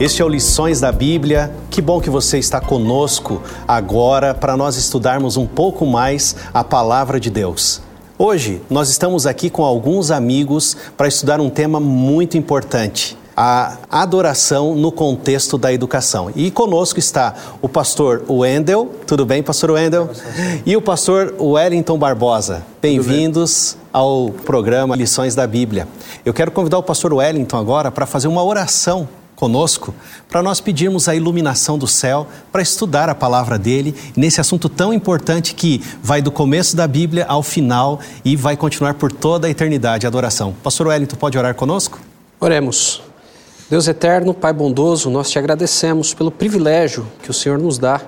Este é o Lições da Bíblia. Que bom que você está conosco agora para nós estudarmos um pouco mais a palavra de Deus. Hoje nós estamos aqui com alguns amigos para estudar um tema muito importante a adoração no contexto da educação. E conosco está o pastor Wendel, tudo bem, pastor Wendel? E o pastor Wellington Barbosa. Bem-vindos ao programa Lições da Bíblia. Eu quero convidar o pastor Wellington agora para fazer uma oração conosco para nós pedirmos a iluminação do céu para estudar a palavra dele nesse assunto tão importante que vai do começo da Bíblia ao final e vai continuar por toda a eternidade a adoração. Pastor Wellington, pode orar conosco? Oremos. Deus eterno, Pai bondoso, nós te agradecemos pelo privilégio que o Senhor nos dá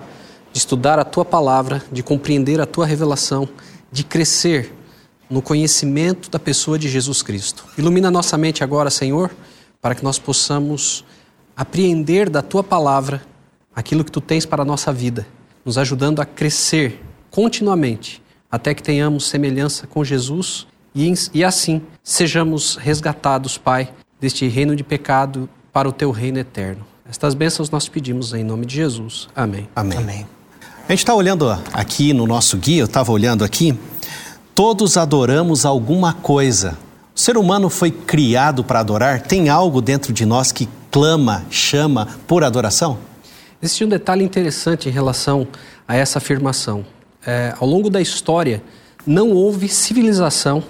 de estudar a tua palavra, de compreender a tua revelação, de crescer no conhecimento da pessoa de Jesus Cristo. Ilumina nossa mente agora, Senhor, para que nós possamos apreender da tua palavra aquilo que tu tens para a nossa vida, nos ajudando a crescer continuamente até que tenhamos semelhança com Jesus e, e assim sejamos resgatados, Pai, deste reino de pecado para o teu reino eterno. Estas bênçãos nós pedimos em nome de Jesus. Amém. Amém. Amém. A gente está olhando aqui no nosso guia, eu estava olhando aqui, todos adoramos alguma coisa. O ser humano foi criado para adorar? Tem algo dentro de nós que clama, chama por adoração? Existe um detalhe interessante em relação a essa afirmação. É, ao longo da história, não houve civilização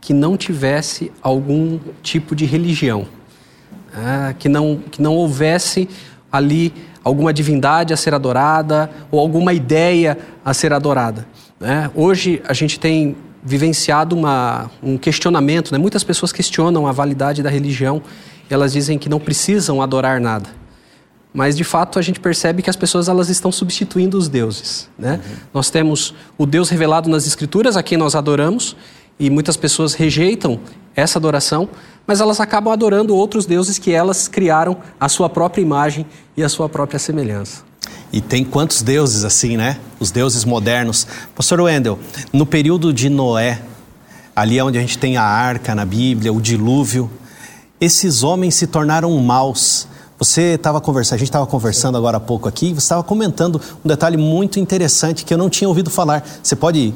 que não tivesse algum tipo de religião, é, que, não, que não houvesse ali alguma divindade a ser adorada ou alguma ideia a ser adorada. Né? Hoje a gente tem vivenciado uma, um questionamento, né? muitas pessoas questionam a validade da religião elas dizem que não precisam adorar nada. Mas de fato a gente percebe que as pessoas elas estão substituindo os deuses. Né? Uhum. Nós temos o Deus revelado nas Escrituras, a quem nós adoramos, e muitas pessoas rejeitam essa adoração, mas elas acabam adorando outros deuses que elas criaram a sua própria imagem e a sua própria semelhança. E tem quantos deuses assim, né? Os deuses modernos. Pastor Wendel, no período de Noé, ali é onde a gente tem a arca na Bíblia, o dilúvio, esses homens se tornaram maus. Você estava conversando, a gente estava conversando agora há pouco aqui, você estava comentando um detalhe muito interessante que eu não tinha ouvido falar. Você pode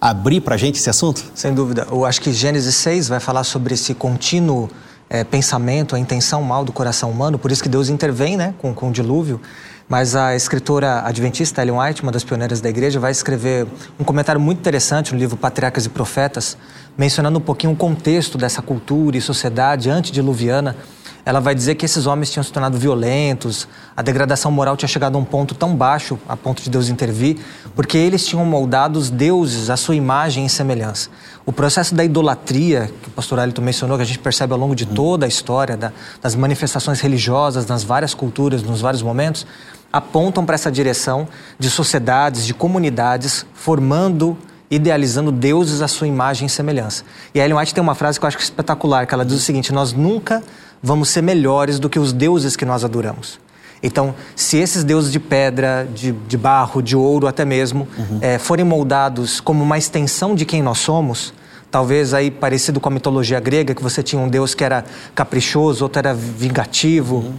abrir para a gente esse assunto? Sem dúvida. Eu acho que Gênesis 6 vai falar sobre esse contínuo é, pensamento, a intenção mal do coração humano, por isso que Deus intervém né, com, com o dilúvio. Mas a escritora adventista Ellen White, uma das pioneiras da igreja, vai escrever um comentário muito interessante no livro Patriarcas e Profetas, mencionando um pouquinho o contexto dessa cultura e sociedade antediluviana. Ela vai dizer que esses homens tinham se tornado violentos, a degradação moral tinha chegado a um ponto tão baixo, a ponto de Deus intervir, porque eles tinham moldado os deuses à sua imagem e semelhança. O processo da idolatria, que o pastor Elito mencionou, que a gente percebe ao longo de toda a história, da, das manifestações religiosas nas várias culturas, nos vários momentos, apontam para essa direção de sociedades, de comunidades, formando, idealizando deuses à sua imagem e semelhança. E a Ellen White tem uma frase que eu acho espetacular, que ela diz o seguinte, nós nunca vamos ser melhores do que os deuses que nós adoramos. Então, se esses deuses de pedra, de, de barro, de ouro até mesmo, uhum. é, forem moldados como uma extensão de quem nós somos, talvez aí parecido com a mitologia grega, que você tinha um deus que era caprichoso, outro era vingativo, uhum.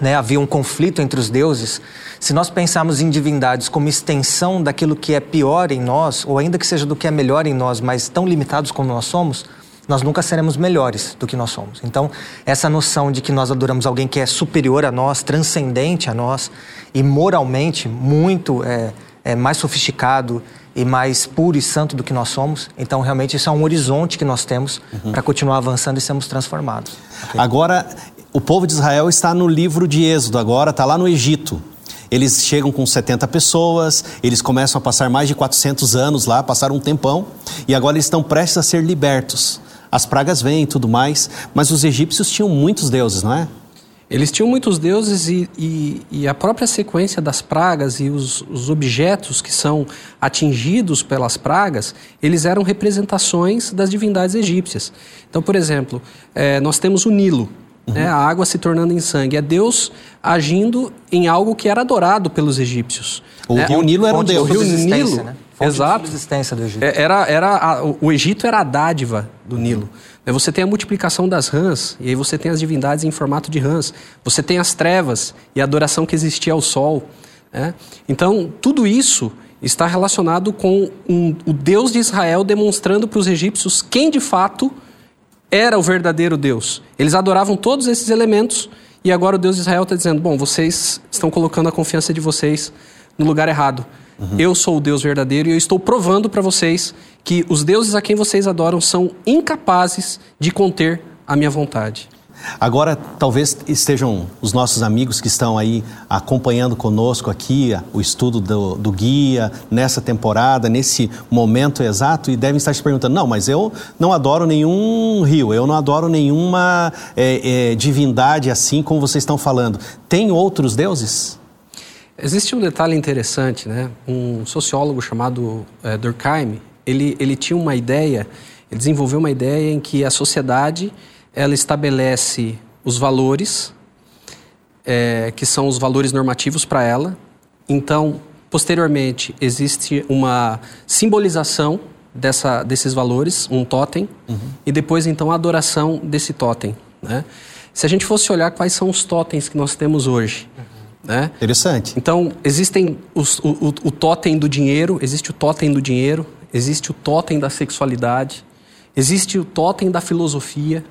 Né? havia um conflito entre os deuses. Se nós pensarmos em divindades como extensão daquilo que é pior em nós, ou ainda que seja do que é melhor em nós, mas tão limitados como nós somos, nós nunca seremos melhores do que nós somos. Então, essa noção de que nós adoramos alguém que é superior a nós, transcendente a nós e moralmente muito é, é mais sofisticado e mais puro e santo do que nós somos. Então, realmente, isso é um horizonte que nós temos uhum. para continuar avançando e sermos transformados. Okay? Agora, o povo de Israel está no livro de Êxodo, agora está lá no Egito. Eles chegam com 70 pessoas, eles começam a passar mais de 400 anos lá, passaram um tempão, e agora eles estão prestes a ser libertos as pragas vêm e tudo mais, mas os egípcios tinham muitos deuses, não é? Eles tinham muitos deuses e, e, e a própria sequência das pragas e os, os, objetos que são atingidos pelas pragas, eles eram representações das divindades egípcias. Então, por exemplo, é, nós temos o Nilo, uhum. né, a água se tornando em sangue. É Deus agindo em algo que era adorado pelos egípcios. O né? Rio Nilo era um Deus. O Rio Nilo, né? Exato. De existência do Egito. É, era, era a, o Egito era a dádiva do Nilo. Né, você tem a multiplicação das rãs, e aí você tem as divindades em formato de rãs. Você tem as trevas e a adoração que existia ao sol. Né? Então, tudo isso está relacionado com um, o Deus de Israel demonstrando para os egípcios quem de fato era o verdadeiro Deus. Eles adoravam todos esses elementos e agora o Deus de Israel está dizendo: bom, vocês estão colocando a confiança de vocês no lugar errado. Uhum. Eu sou o Deus verdadeiro e eu estou provando para vocês que os deuses a quem vocês adoram são incapazes de conter a minha vontade. Agora, talvez estejam os nossos amigos que estão aí acompanhando conosco aqui o estudo do, do, guia, nessa temporada, nesse momento exato, e devem estar se perguntando: não, mas eu não adoro nenhum rio, eu não adoro nenhuma é, é, divindade assim como vocês estão falando. Tem outros deuses? Existe um detalhe interessante, né? Um sociólogo chamado é, Durkheim, ele, ele tinha uma ideia, ele desenvolveu uma ideia em que a sociedade ela estabelece os valores, é, que são os valores normativos para ela. Então, posteriormente, existe uma simbolização dessa, desses valores, um totem, uhum. e depois, então, a adoração desse totem. Né? Se a gente fosse olhar quais são os totens que nós temos hoje, uhum. Né? Interessante. Então, existem os, o, o, o totem do dinheiro, existe o totem do dinheiro, existe o totem da sexualidade, existe o totem da filosofia.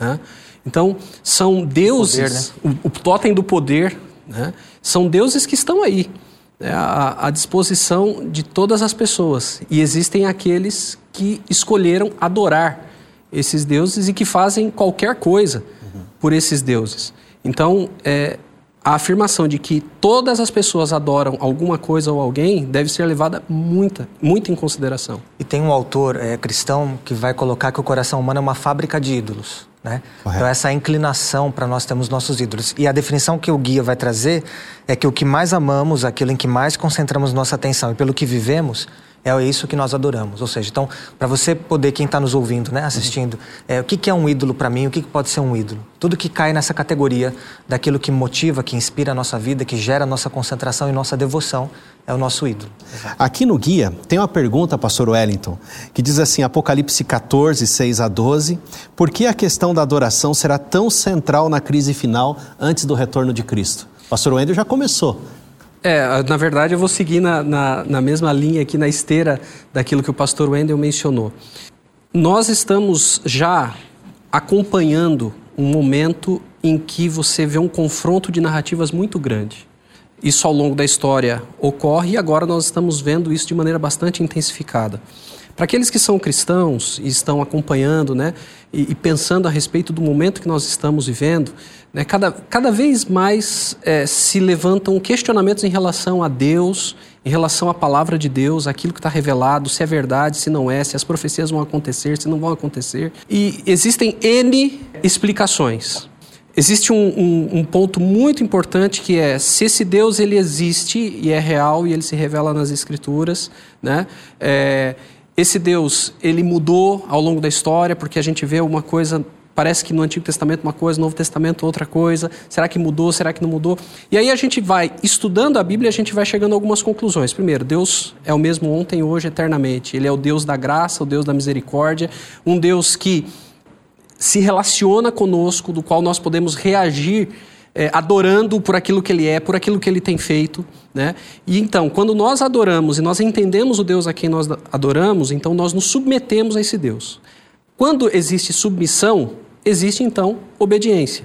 Né? Então, são deuses, o, poder, né? o, o totem do poder, né? são deuses que estão aí, né? à, à disposição de todas as pessoas. E existem aqueles que escolheram adorar esses deuses e que fazem qualquer coisa uhum. por esses deuses. Então, é, a afirmação de que todas as pessoas adoram alguma coisa ou alguém deve ser levada muita, muito em consideração. E tem um autor é, cristão que vai colocar que o coração humano é uma fábrica de ídolos. Né? Então, essa inclinação para nós termos nossos ídolos. E a definição que o guia vai trazer é que o que mais amamos, aquilo em que mais concentramos nossa atenção e pelo que vivemos, é isso que nós adoramos. Ou seja, então, para você poder, quem está nos ouvindo, né, assistindo, é, o que, que é um ídolo para mim, o que, que pode ser um ídolo? Tudo que cai nessa categoria daquilo que motiva, que inspira a nossa vida, que gera a nossa concentração e nossa devoção, é o nosso ídolo. Aqui no guia tem uma pergunta, pastor Wellington, que diz assim, Apocalipse 14, 6 a 12, por que a questão da adoração será tão central na crise final antes do retorno de Cristo? Pastor Wendel já começou é, na verdade eu vou seguir na, na, na, mesma linha aqui, na esteira daquilo que o pastor Wendel mencionou. Nós estamos já acompanhando um momento em que você vê um confronto de narrativas muito grande. Isso ao longo da história ocorre e agora nós estamos vendo isso de maneira bastante intensificada. Para aqueles que são cristãos e estão acompanhando né, e, e pensando a respeito do momento que nós estamos vivendo, né, cada, cada vez mais é, se levantam questionamentos em relação a Deus, em relação à palavra de Deus, aquilo que está revelado, se é verdade, se não é, se as profecias vão acontecer, se não vão acontecer. E existem N explicações. Existe um, um, um, ponto muito importante que é se esse Deus ele existe e é real e ele se revela nas Escrituras, né? É, esse Deus, ele mudou ao longo da história, porque a gente vê uma coisa, parece que no Antigo Testamento uma coisa, no Novo Testamento outra coisa. Será que mudou? Será que não mudou? E aí a gente vai estudando a Bíblia, a gente vai chegando a algumas conclusões. Primeiro, Deus é o mesmo ontem, hoje, eternamente. Ele é o Deus da graça, o Deus da misericórdia, um Deus que se relaciona conosco, do qual nós podemos reagir é, adorando por aquilo que ele é, por aquilo que ele tem feito. Né? E então, quando nós adoramos e nós entendemos o Deus a quem nós adoramos, então nós nos submetemos a esse Deus. Quando existe submissão, existe então obediência,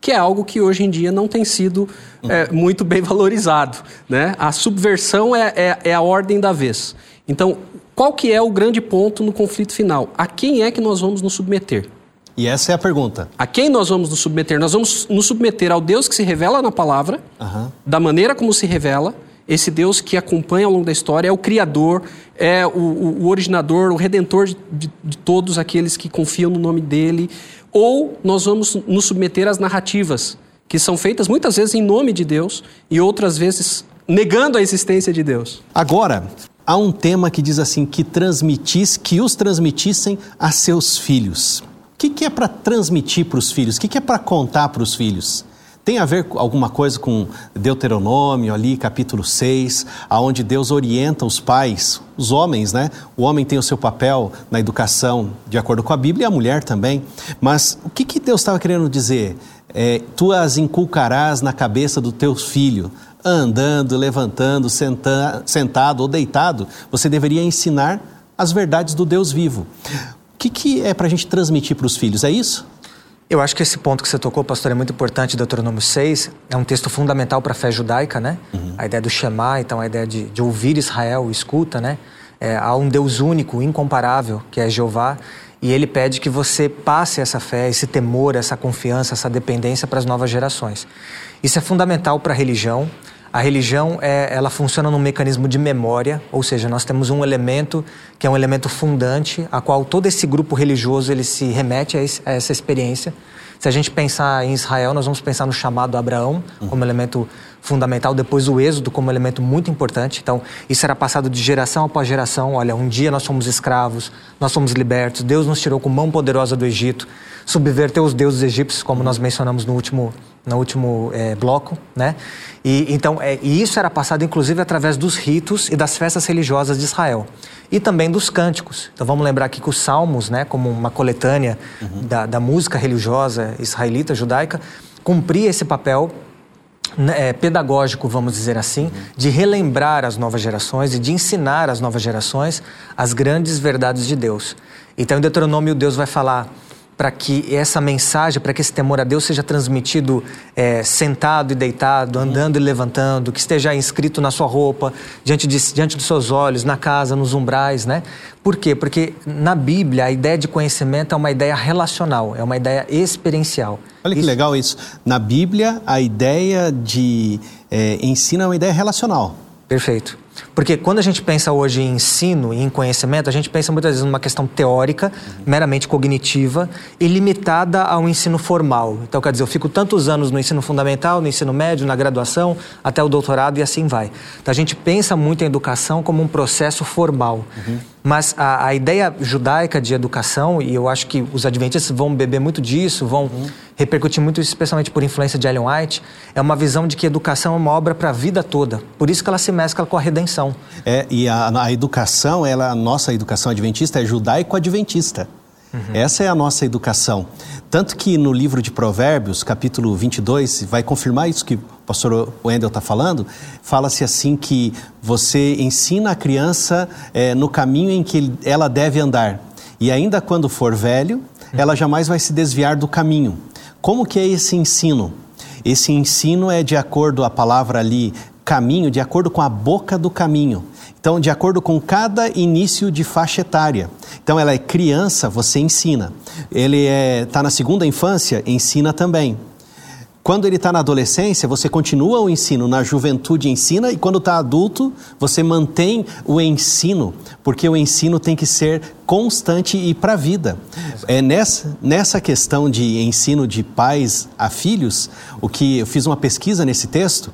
que é algo que hoje em dia não tem sido é, muito bem valorizado. Né? A subversão é, é, é a ordem da vez. Então, qual que é o grande ponto no conflito final? A quem é que nós vamos nos submeter? E essa é a pergunta. A quem nós vamos nos submeter? Nós vamos nos submeter ao Deus que se revela na palavra, uhum. da maneira como se revela, esse Deus que acompanha ao longo da história, é o Criador, é o, o, o originador, o redentor de, de, de todos aqueles que confiam no nome dele, ou nós vamos nos submeter às narrativas que são feitas muitas vezes em nome de Deus e outras vezes negando a existência de Deus. Agora, há um tema que diz assim: que transmitis, que os transmitissem a seus filhos. O que, que é para transmitir para os filhos? O que, que é para contar para os filhos? Tem a ver alguma coisa com Deuteronômio ali, capítulo 6, aonde Deus orienta os pais, os homens, né? O homem tem o seu papel na educação de acordo com a Bíblia e a mulher também. Mas o que, que Deus estava querendo dizer? É, tu as inculcarás na cabeça do teu filho, andando, levantando, senta, sentado ou deitado, você deveria ensinar as verdades do Deus vivo. O que, que é para a gente transmitir para os filhos? É isso? Eu acho que esse ponto que você tocou, pastor, é muito importante. Deuteronômio 6 é um texto fundamental para a fé judaica, né? Uhum. A ideia do Shema, então a ideia de, de ouvir Israel, escuta, né? É, há um Deus único, incomparável, que é Jeová, e ele pede que você passe essa fé, esse temor, essa confiança, essa dependência para as novas gerações. Isso é fundamental para a religião, a religião é, ela funciona num mecanismo de memória, ou seja, nós temos um elemento que é um elemento fundante, a qual todo esse grupo religioso ele se remete a, esse, a essa experiência. Se a gente pensar em Israel, nós vamos pensar no chamado Abraão como elemento fundamental, depois o êxodo como elemento muito importante. Então, isso era passado de geração após geração. Olha, um dia nós fomos escravos, nós fomos libertos, Deus nos tirou com mão poderosa do Egito, subverteu os deuses egípcios, como nós mencionamos no último no último é, bloco, né? E então é, e isso era passado inclusive através dos ritos e das festas religiosas de Israel e também dos cânticos. Então vamos lembrar aqui que os salmos, né, como uma coletânea uhum. da, da, música religiosa israelita judaica, cumpria esse papel né, é, pedagógico, vamos dizer assim, uhum. de relembrar as novas gerações e de ensinar às novas gerações as grandes verdades de Deus. Então em Deuteronômio Deus vai falar para que essa mensagem, para que esse temor a Deus seja transmitido é, sentado e deitado, andando e levantando, que esteja inscrito na sua roupa, diante, de, diante dos seus olhos, na casa, nos umbrais, né? Por quê? Porque na Bíblia a ideia de conhecimento é uma ideia relacional, é uma ideia experiencial. Olha que isso... legal isso. Na Bíblia a ideia de é, ensino é uma ideia relacional. Perfeito. Porque quando a gente pensa hoje em ensino e em conhecimento, a gente pensa muitas vezes numa questão teórica, meramente cognitiva e limitada ao ensino formal. Então, quer dizer, eu fico tantos anos no ensino fundamental, no ensino médio, na graduação, até o doutorado e assim vai. Então, a gente pensa muito em educação como um processo formal. Uhum. Mas a, a, ideia judaica de educação, e eu acho que os adventistas vão beber muito disso, vão uhum. repercutir muito, especialmente por influência de Ellen White, é uma visão de que educação é uma obra para a vida toda. Por isso que ela se mescla com a redenção. É, e a, a educação, ela, a nossa educação adventista é judaico-adventista. Uhum. Essa é a nossa educação. Tanto que no livro de Provérbios, capítulo 22, vai confirmar isso que pastor Wendel está falando, fala-se assim que você ensina a criança é, no caminho em que ela deve andar. E ainda quando for velho, ela jamais vai se desviar do caminho. Como que é esse ensino? Esse ensino é de acordo a palavra ali caminho, de acordo com a boca do caminho. Então, de acordo com cada início de faixa etária. Então, ela é criança, você ensina. Ele está é, tá na segunda infância, ensina também. Quando ele está na adolescência, você continua o ensino, na juventude ensina, e quando está adulto, você mantém o ensino, porque o ensino tem que ser constante e para a vida. É nessa, nessa questão de ensino de pais a filhos, o que eu fiz uma pesquisa nesse texto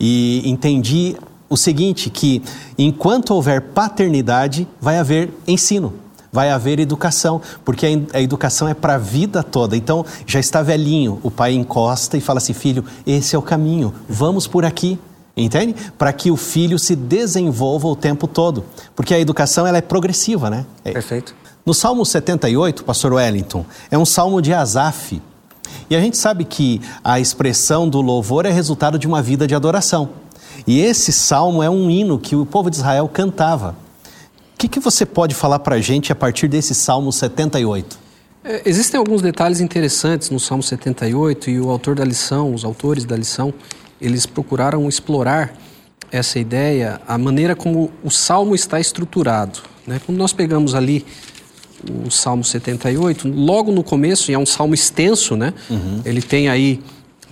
e entendi o seguinte, que enquanto houver paternidade, vai haver ensino, vai haver educação, porque a educação é para a vida toda. Então, já está velhinho, o pai encosta e fala assim, filho, esse é o caminho, vamos por aqui. Entende? Para que o filho se desenvolva o tempo todo. Porque a educação ela é progressiva, né? É. Perfeito. No Salmo 78, pastor Wellington, é um salmo de Asaf. E a gente sabe que a expressão do louvor é resultado de uma vida de adoração. E esse salmo é um hino que o povo de Israel cantava. O que, que você pode falar para a gente a partir desse salmo 78? É, existem alguns detalhes interessantes no Salmo 78 e o autor da lição, os autores da lição, eles procuraram explorar essa ideia, a maneira como o salmo está estruturado. Né? Quando nós pegamos ali o Salmo 78, logo no começo, e é um salmo extenso, né? Uhum. Ele tem aí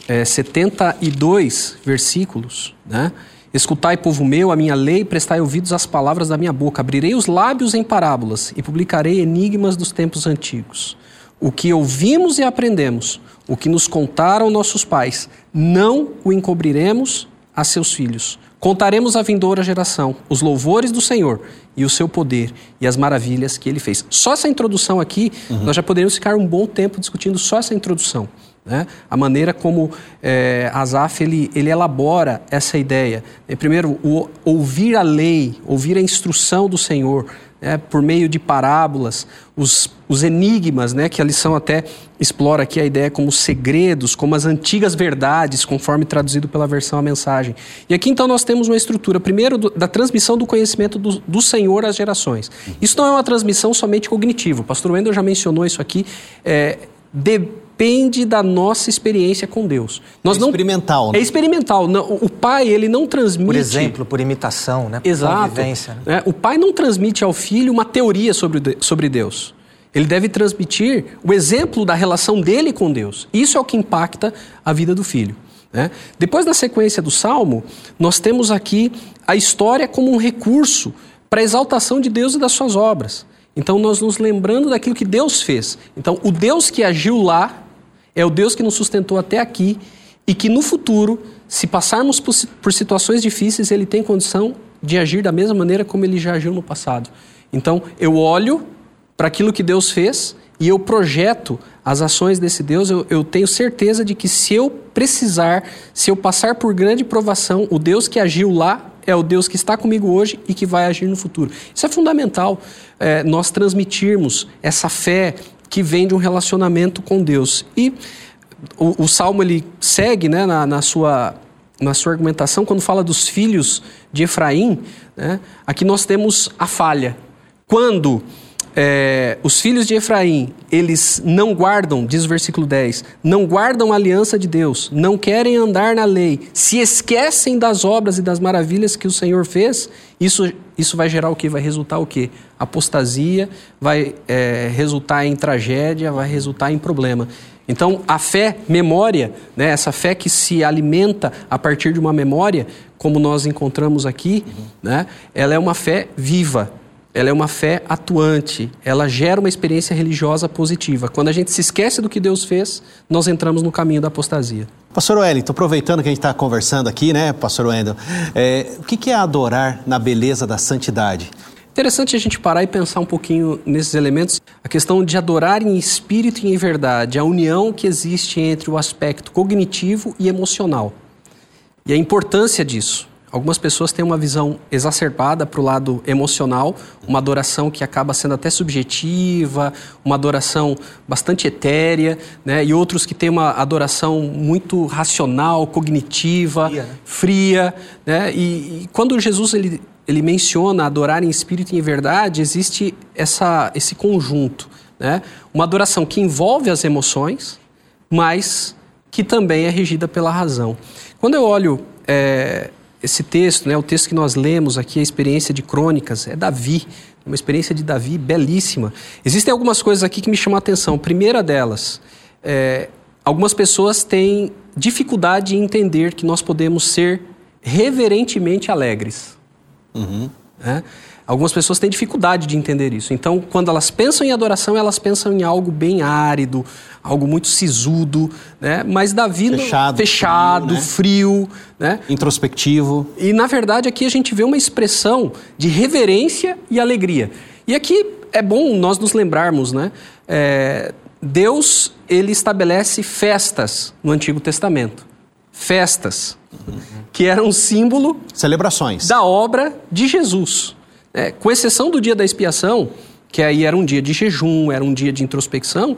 é, 72 versículos, né? Escutai, povo meu, a minha lei, prestai ouvidos às palavras da minha boca. Abrirei os lábios em parábolas e publicarei enigmas dos tempos antigos. O que ouvimos e aprendemos, o que nos contaram nossos pais, não o encobriremos a seus filhos. Contaremos à vindoura geração os louvores do Senhor e o seu poder e as maravilhas que ele fez. Só essa introdução aqui, uhum. nós já poderíamos ficar um bom tempo discutindo só essa introdução. Né? A maneira como é, Asaf ele, ele elabora essa ideia. É, primeiro, o, ouvir a lei, ouvir a instrução do Senhor, né, por meio de parábolas, os, os enigmas, né, que a lição até explora aqui a ideia como segredos, como as antigas verdades, conforme traduzido pela versão a mensagem. E aqui então nós temos uma estrutura, primeiro, do, da transmissão do conhecimento do, do, Senhor às gerações. Isso não é uma transmissão somente cognitiva, o pastor Wendel já mencionou isso aqui. É, de, depende da nossa experiência com Deus. Nós é não... experimental. Né? É experimental. O pai, ele não transmite... Por exemplo, por imitação, né? Por Exato. Convivência, né? É, o pai não transmite ao filho uma teoria sobre, sobre Deus. Ele deve transmitir o exemplo da relação dele com Deus. Isso é o que impacta a vida do filho. Né? Depois, na sequência do Salmo, nós temos aqui a história como um recurso para a exaltação de Deus e das suas obras. Então, nós nos lembrando daquilo que Deus fez. Então, o Deus que agiu lá é o Deus que nos sustentou até aqui e que no futuro, se passarmos por, situações difíceis, ele tem condição de agir da mesma maneira como ele já agiu no passado. Então, eu olho para aquilo que Deus fez e eu projeto as ações desse Deus, eu, eu, tenho certeza de que se eu precisar, se eu passar por grande provação, o Deus que agiu lá é o Deus que está comigo hoje e que vai agir no futuro. Isso é fundamental, é, nós transmitirmos essa fé, que vem de um relacionamento com Deus. E o, o Salmo ele segue né, na, na, sua, na sua argumentação, quando fala dos filhos de Efraim, né, aqui nós temos a falha. Quando é, os filhos de Efraim, eles não guardam, diz o versículo 10, não guardam a aliança de Deus, não querem andar na lei, se esquecem das obras e das maravilhas que o Senhor fez, isso, isso vai gerar o que? Vai resultar o que? Apostasia, vai é, resultar em tragédia, vai resultar em problema. Então, a fé, memória, né, essa fé que se alimenta a partir de uma memória, como nós encontramos aqui, uhum. né, ela é uma fé viva, ela é uma fé atuante, ela gera uma experiência religiosa positiva. Quando a gente se esquece do que Deus fez, nós entramos no caminho da apostasia. Pastor Wellington, aproveitando que a gente está conversando aqui, né, Pastor Wendel, é, o que é adorar na beleza da santidade? Interessante a gente parar e pensar um pouquinho nesses elementos. A questão de adorar em espírito e em verdade, a união que existe entre o aspecto cognitivo e emocional. E a importância disso. Algumas pessoas têm uma visão exacerbada para o lado emocional, uma adoração que acaba sendo até subjetiva, uma adoração bastante etérea, né? e outros que têm uma adoração muito racional, cognitiva, fria. Né? fria né? E, e, quando Jesus ele, ele menciona adorar em espírito e em verdade, existe essa, esse conjunto. Né? Uma adoração que envolve as emoções, mas que também é regida pela razão. Quando eu olho. É, esse texto, né, o texto que nós lemos aqui, a experiência de crônicas, é Davi, uma experiência de Davi belíssima. Existem algumas coisas aqui que me chamam a atenção. A primeira delas, é, algumas pessoas têm dificuldade em entender que nós podemos ser reverentemente alegres. Uhum. É? Algumas pessoas têm dificuldade de entender isso. Então, quando elas pensam em adoração, elas pensam em algo bem árido, algo muito sisudo, né? Mas Davi fechado, fechado frio, né? frio, né? Introspectivo. E na verdade aqui a gente vê uma expressão de reverência e alegria. E aqui é bom nós nos lembrarmos, né? É, Deus ele estabelece festas no Antigo Testamento, festas uhum. que eram um símbolo celebrações da obra de Jesus. É, com exceção do dia da expiação, que aí era um dia de jejum, era um dia de introspecção,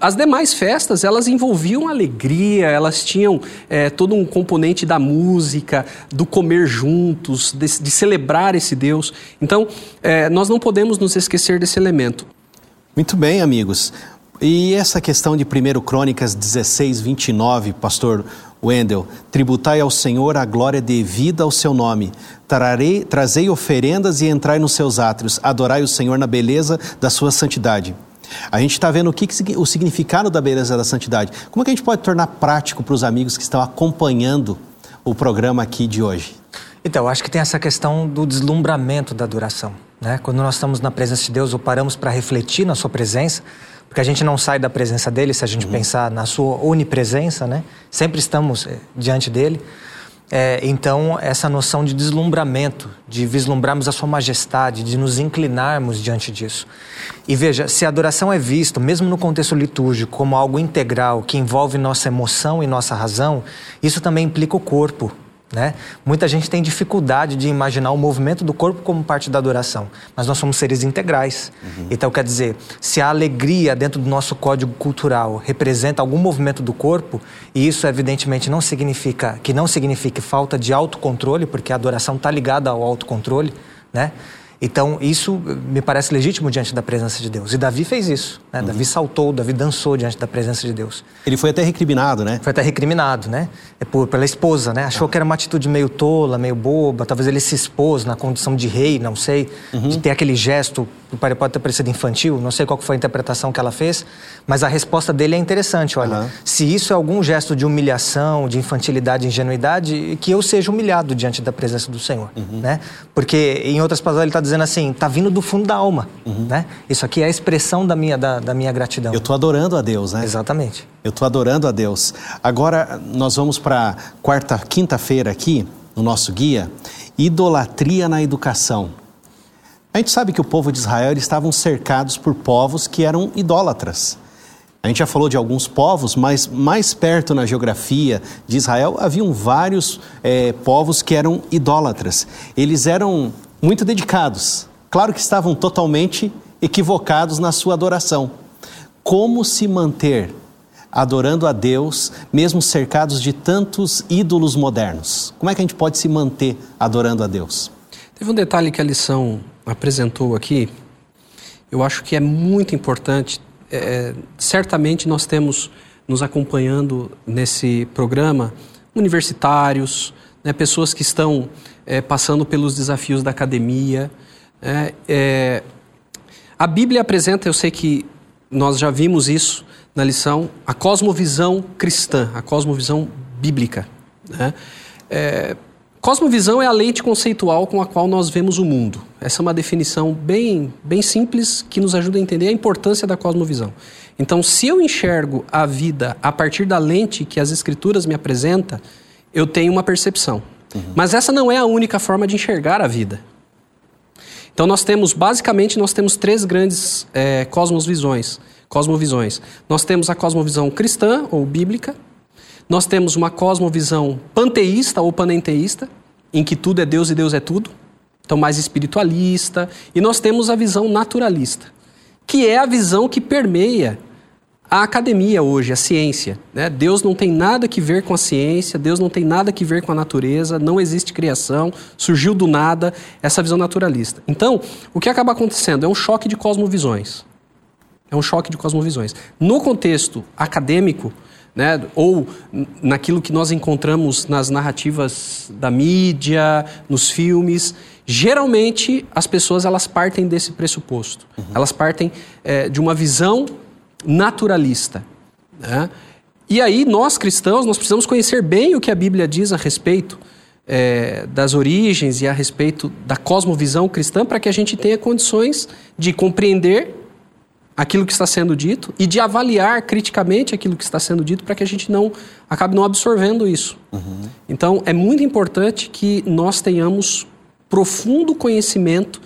as demais festas elas envolviam alegria, elas tinham é, todo um componente da música, do comer juntos, de, de celebrar esse Deus. Então, é, nós não podemos nos esquecer desse elemento. Muito bem, amigos. E essa questão de 1 Crônicas 16, 29, pastor Wendel, tributai ao Senhor a glória devida ao seu nome. Trarei, trazei oferendas e entrai nos seus átrios. Adorai o Senhor na beleza da sua santidade. A gente está vendo o, que, o significado da beleza da santidade. Como é que a gente pode tornar prático para os amigos que estão acompanhando o programa aqui de hoje? Então, acho que tem essa questão do deslumbramento da adoração. Né? Quando nós estamos na presença de Deus ou paramos para refletir na sua presença, porque a gente não sai da presença dele se a gente uhum. pensar na sua onipresença, né? Sempre estamos eh, diante dele. É, então, essa noção de deslumbramento, de vislumbrarmos a Sua majestade, de nos inclinarmos diante disso. E veja, se a adoração é vista, mesmo no contexto litúrgico, como algo integral, que envolve nossa emoção e nossa razão, isso também implica o corpo. Né? Muita gente tem dificuldade de imaginar o movimento do corpo como parte da adoração, mas nós somos seres integrais. Uhum. Então, quer dizer, se a alegria dentro do nosso código cultural representa algum movimento do corpo, e isso evidentemente não significa que não signifique falta de autocontrole, porque a adoração está ligada ao autocontrole, né? Então, isso me parece legítimo diante da presença de Deus. E Davi fez isso. Né? Uhum. Davi saltou, Davi dançou diante da presença de Deus. Ele foi até recriminado, né? Foi até recriminado, né? É por, pela esposa, né? Achou ah. que era uma atitude meio tola, meio boba. Talvez ele se expôs na condição de rei, não sei. Uhum. De ter aquele gesto, pode ter parecido infantil. Não sei qual foi a interpretação que ela fez. Mas a resposta dele é interessante. Olha, uhum. se isso é algum gesto de humilhação, de infantilidade, ingenuidade, que eu seja humilhado diante da presença do Senhor, uhum. né? Porque, em outras palavras, ele está dizendo assim, tá vindo do fundo da alma, uhum. né? Isso aqui é a expressão da minha, da, da minha gratidão. Eu estou adorando a Deus, né? Exatamente. Eu estou adorando a Deus. Agora, nós vamos para quarta, quinta-feira aqui, no nosso guia, idolatria na educação. A gente sabe que o povo de Israel estavam cercados por povos que eram idólatras. A gente já falou de alguns povos, mas mais perto na geografia de Israel haviam vários é, povos que eram idólatras. Eles eram muito dedicados. Claro que estavam totalmente equivocados na sua adoração. Como se manter adorando a Deus, mesmo cercados de tantos ídolos modernos? Como é que a gente pode se manter adorando a Deus? Teve um detalhe que a lição apresentou aqui, eu acho que é muito importante. É, certamente nós temos nos acompanhando nesse programa universitários, né, pessoas que estão é, passando pelos desafios da academia. É, é, a Bíblia apresenta, eu sei que nós já vimos isso na lição, a cosmovisão cristã, a cosmovisão bíblica. Né? É, cosmovisão é a lente conceitual com a qual nós vemos o mundo. Essa é uma definição bem, bem simples que nos ajuda a entender a importância da cosmovisão. Então, se eu enxergo a vida a partir da lente que as Escrituras me apresentam, eu tenho uma percepção. Uhum. Mas essa não é a única forma de enxergar a vida. Então nós temos, basicamente, nós temos três grandes é, cosmovisões, cosmovisões. Nós temos a cosmovisão cristã ou bíblica, nós temos uma cosmovisão panteísta ou panenteísta, em que tudo é Deus e Deus é tudo, então mais espiritualista, e nós temos a visão naturalista, que é a visão que permeia a academia hoje, a ciência. Né? Deus não tem nada que ver com a ciência, Deus não tem nada que ver com a natureza, não existe criação, surgiu do nada essa visão naturalista. Então, o que acaba acontecendo é um choque de cosmovisões. É um choque de cosmovisões. No contexto acadêmico, né, ou naquilo que nós encontramos nas narrativas da mídia, nos filmes, geralmente as pessoas elas partem desse pressuposto. Uhum. Elas partem é, de uma visão naturalista. Né? E aí, nós cristãos, nós precisamos conhecer bem o que a Bíblia diz a respeito é, das origens e a respeito da cosmovisão cristã para que a gente tenha condições de compreender aquilo que está sendo dito e de avaliar criticamente aquilo que está sendo dito para que a gente não acabe não absorvendo isso. Uhum. Então, é muito importante que nós tenhamos profundo conhecimento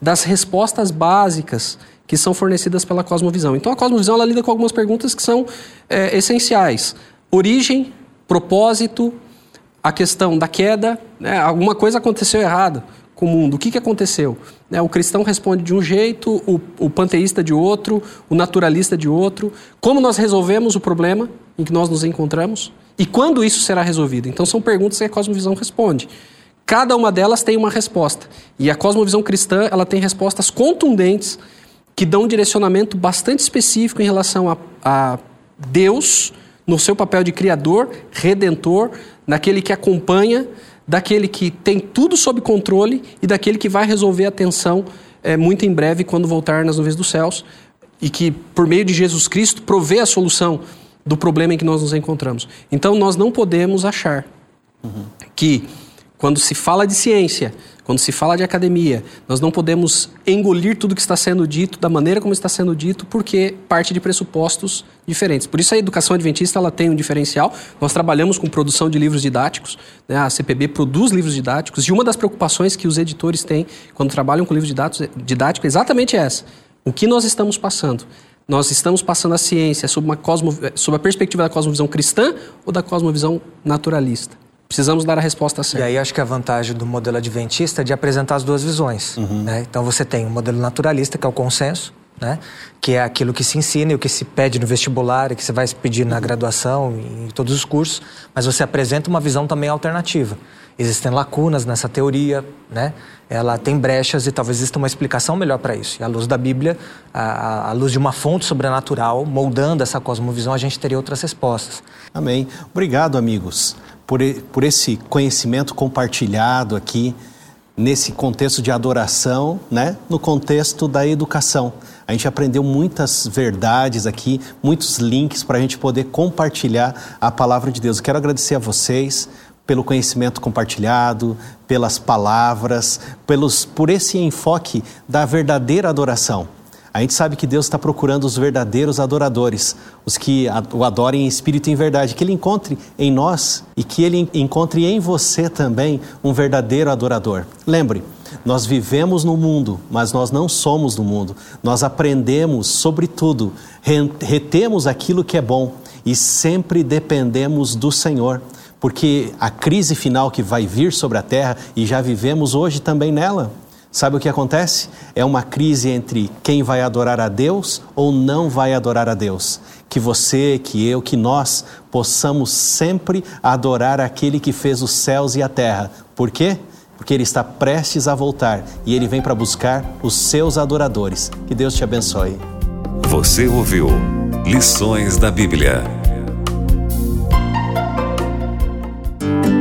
das respostas básicas que são fornecidas pela cosmovisão. Então a cosmovisão ela lida com algumas perguntas que são é, essenciais: origem, propósito, a questão da queda, né? alguma coisa aconteceu errado com o mundo. O que, que aconteceu? Né? O cristão responde de um jeito, o, o panteísta de outro, o naturalista de outro. Como nós resolvemos o problema em que nós nos encontramos? E quando isso será resolvido? Então são perguntas que a cosmovisão responde. Cada uma delas tem uma resposta. E a cosmovisão cristã ela tem respostas contundentes que dão um direcionamento bastante específico em relação a, a Deus no seu papel de criador, redentor, naquele que acompanha, daquele que tem tudo sob controle e daquele que vai resolver a tensão é, muito em breve quando voltar nas nuvens dos céus e que, por meio de Jesus Cristo, provê a solução do problema em que nós nos encontramos. Então, nós não podemos achar uhum. que quando se fala de ciência, quando se fala de academia, nós não podemos engolir tudo que está sendo dito da maneira como está sendo dito, porque parte de pressupostos diferentes. Por isso a educação adventista ela tem um diferencial. Nós trabalhamos com produção de livros didáticos, né? a CPB produz livros didáticos, e uma das preocupações que os editores têm quando trabalham com livros didáticos é exatamente essa. O que nós estamos passando? Nós estamos passando a ciência sob, uma cosmo, sob a perspectiva da cosmovisão cristã ou da cosmovisão naturalista? Precisamos dar a resposta certa. E aí acho que a vantagem do modelo adventista é de apresentar as duas visões. Uhum. Né? Então você tem o modelo naturalista, que é o consenso, né? que é aquilo que se ensina e o que se pede no vestibular, e que você vai pedir na graduação, em todos os cursos, mas você apresenta uma visão também alternativa. Existem lacunas nessa teoria, né? ela tem brechas e talvez exista uma explicação melhor para isso. E à luz da Bíblia, à, luz de uma fonte sobrenatural, moldando essa cosmovisão, a gente teria outras respostas. Amém. Obrigado, amigos por, por esse conhecimento compartilhado aqui, nesse contexto de adoração, né? no contexto da educação. A gente aprendeu muitas verdades aqui, muitos links para a gente poder compartilhar a palavra de Deus. Eu quero agradecer a vocês pelo conhecimento compartilhado, pelas palavras, pelos, por esse enfoque da verdadeira adoração. A gente sabe que Deus está procurando os verdadeiros adoradores, os que o adorem em espírito e em verdade, que Ele encontre em nós e que Ele encontre em você também um verdadeiro adorador. Lembre, nós vivemos no mundo, mas nós não somos do mundo. Nós aprendemos, sobretudo, retemos aquilo que é bom e sempre dependemos do Senhor porque a crise final que vai vir sobre a terra, e já vivemos hoje também nela, Sabe o que acontece? É uma crise entre quem vai adorar a Deus ou não vai adorar a Deus. Que você, que eu, que nós possamos sempre adorar aquele que fez os céus e a terra. Por quê? Porque ele está prestes a voltar e ele vem para buscar os seus adoradores. Que Deus te abençoe. Você ouviu Lições da Bíblia.